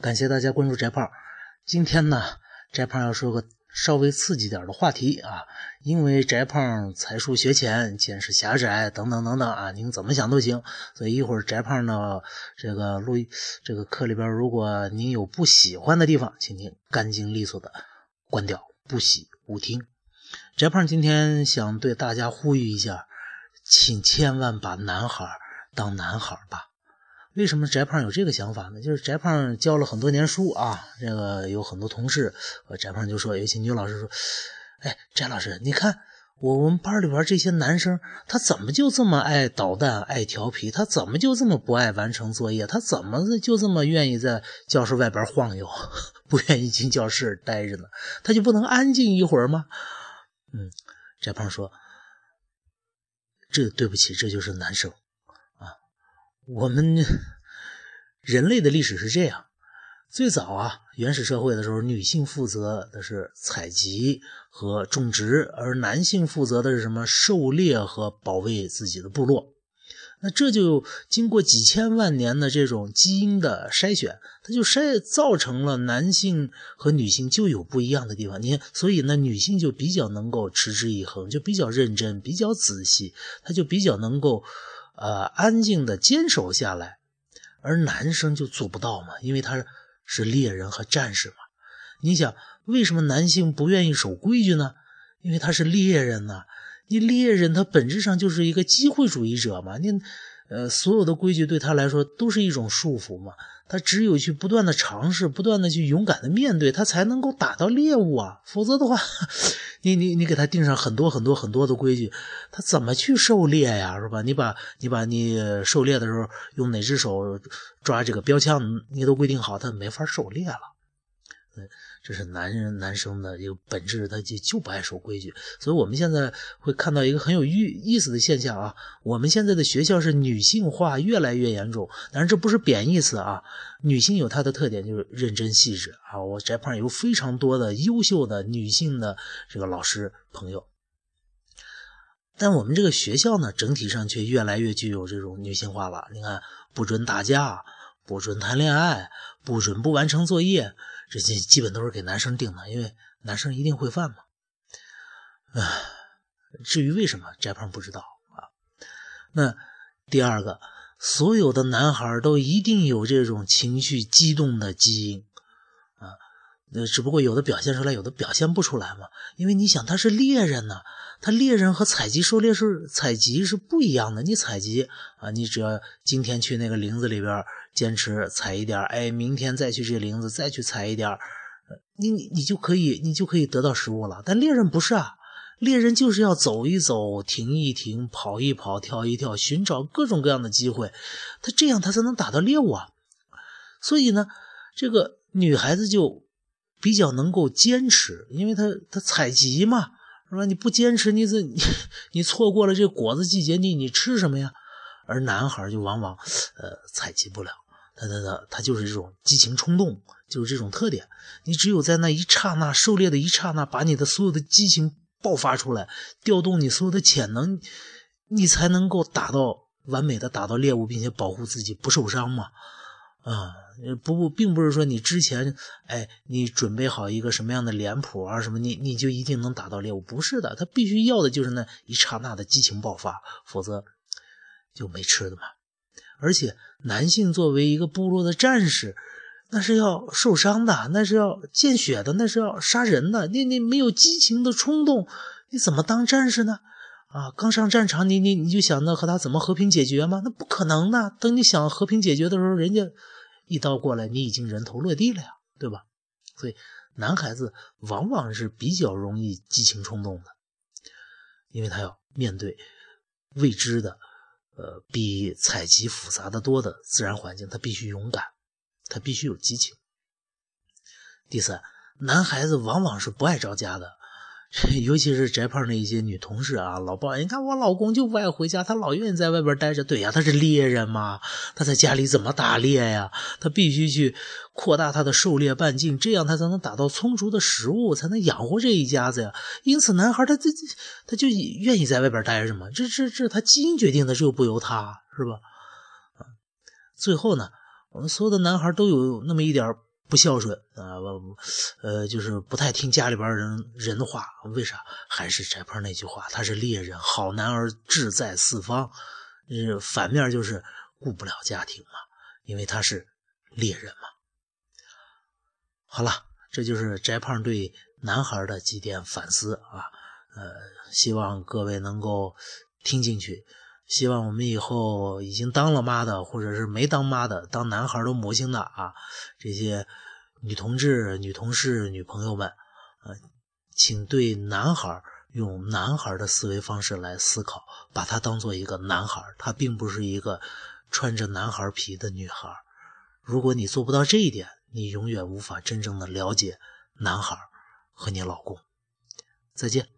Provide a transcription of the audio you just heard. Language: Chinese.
感谢大家关注翟胖。今天呢，翟胖要说个稍微刺激点的话题啊，因为翟胖才疏学浅，见识狭窄，等等等等啊，您怎么想都行。所以一会儿翟胖呢，这个录这个课里边，如果您有不喜欢的地方，请您干净利索的关掉，不喜勿听。翟胖今天想对大家呼吁一下，请千万把男孩当男孩吧。为什么翟胖有这个想法呢？就是翟胖教了很多年书啊，这个有很多同事，和翟胖就说，有些女老师说：“哎，翟老师，你看我我们班里边这些男生，他怎么就这么爱捣蛋、爱调皮？他怎么就这么不爱完成作业？他怎么就这么愿意在教室外边晃悠，不愿意进教室待着呢？他就不能安静一会儿吗？”嗯，翟胖说：“这对不起，这就是男生。”我们人类的历史是这样：最早啊，原始社会的时候，女性负责的是采集和种植，而男性负责的是什么？狩猎和保卫自己的部落。那这就经过几千万年的这种基因的筛选，它就筛造成了男性和女性就有不一样的地方。你看，所以呢，女性就比较能够持之以恒，就比较认真，比较仔细，她就比较能够。呃，安静的坚守下来，而男生就做不到嘛，因为他是猎人和战士嘛。你想，为什么男性不愿意守规矩呢？因为他是猎人呐。你猎人他本质上就是一个机会主义者嘛。你，呃，所有的规矩对他来说都是一种束缚嘛。他只有去不断的尝试，不断的去勇敢的面对，他才能够打到猎物啊。否则的话，你你你给他定上很多很多很多的规矩，他怎么去狩猎呀？是吧？你把你把你狩猎的时候用哪只手抓这个标枪，你都规定好，他没法狩猎了。这是男人男生的一个本质，他就就不爱守规矩，所以我们现在会看到一个很有意意思的现象啊。我们现在的学校是女性化越来越严重，但是这不是贬义词啊。女性有她的特点，就是认真细致啊。我翟胖有非常多的优秀的女性的这个老师朋友，但我们这个学校呢，整体上却越来越具有这种女性化了。你看，不准打架，不准谈恋爱，不准不完成作业。这些基本都是给男生定的，因为男生一定会犯嘛。唉，至于为什么，翟胖不知道啊。那第二个，所有的男孩都一定有这种情绪激动的基因，那只不过有的表现出来，有的表现不出来嘛。因为你想，他是猎人呢，他猎人和采集狩猎是采集是不一样的。你采集啊，你只要今天去那个林子里边。坚持采一点哎，明天再去这林子再去采一点你你你就可以你就可以得到食物了。但猎人不是啊，猎人就是要走一走，停一停，跑一跑，跳一跳，寻找各种各样的机会，他这样他才能打到猎物啊。所以呢，这个女孩子就比较能够坚持，因为他他采集嘛，是吧？你不坚持，你这你你错过了这果子季节，你你吃什么呀？而男孩就往往呃采集不了。他他他他就是这种激情冲动，就是这种特点。你只有在那一刹那狩猎的一刹那，把你的所有的激情爆发出来，调动你所有的潜能，你才能够打到完美的打到猎物，并且保护自己不受伤嘛。啊，不不，并不是说你之前哎，你准备好一个什么样的脸谱啊什么，你你就一定能打到猎物，不是的，他必须要的就是那一刹那的激情爆发，否则就没吃的嘛。而且，男性作为一个部落的战士，那是要受伤的，那是要见血的，那是要杀人的。你你没有激情的冲动，你怎么当战士呢？啊，刚上战场，你你你就想着和他怎么和平解决吗？那不可能的。等你想和平解决的时候，人家一刀过来，你已经人头落地了呀，对吧？所以，男孩子往往是比较容易激情冲动的，因为他要面对未知的。呃，比采集复杂的多的自然环境，他必须勇敢，他必须有激情。第三，男孩子往往是不爱着家的。尤其是翟胖的一些女同事啊，老抱怨：“你看我老公就不爱回家，他老愿意在外边待着。”对呀，他是猎人嘛，他在家里怎么打猎呀？他必须去扩大他的狩猎半径，这样他才能打到充足的食物，才能养活这一家子呀。因此，男孩他这这他就愿意在外边待着嘛。这这这，他基因决定的，这又不由他，是吧？最后呢，我们所有的男孩都有那么一点不孝顺啊，呃，就是不太听家里边人人的话。为啥？还是翟胖那句话，他是猎人，好男儿志在四方。呃，反面就是顾不了家庭嘛，因为他是猎人嘛。好了，这就是翟胖对男孩的几点反思啊。呃，希望各位能够听进去。希望我们以后已经当了妈的，或者是没当妈的，当男孩的母亲的啊，这些女同志、女同事、女朋友们，呃，请对男孩用男孩的思维方式来思考，把他当做一个男孩，他并不是一个穿着男孩皮的女孩。如果你做不到这一点，你永远无法真正的了解男孩和你老公。再见。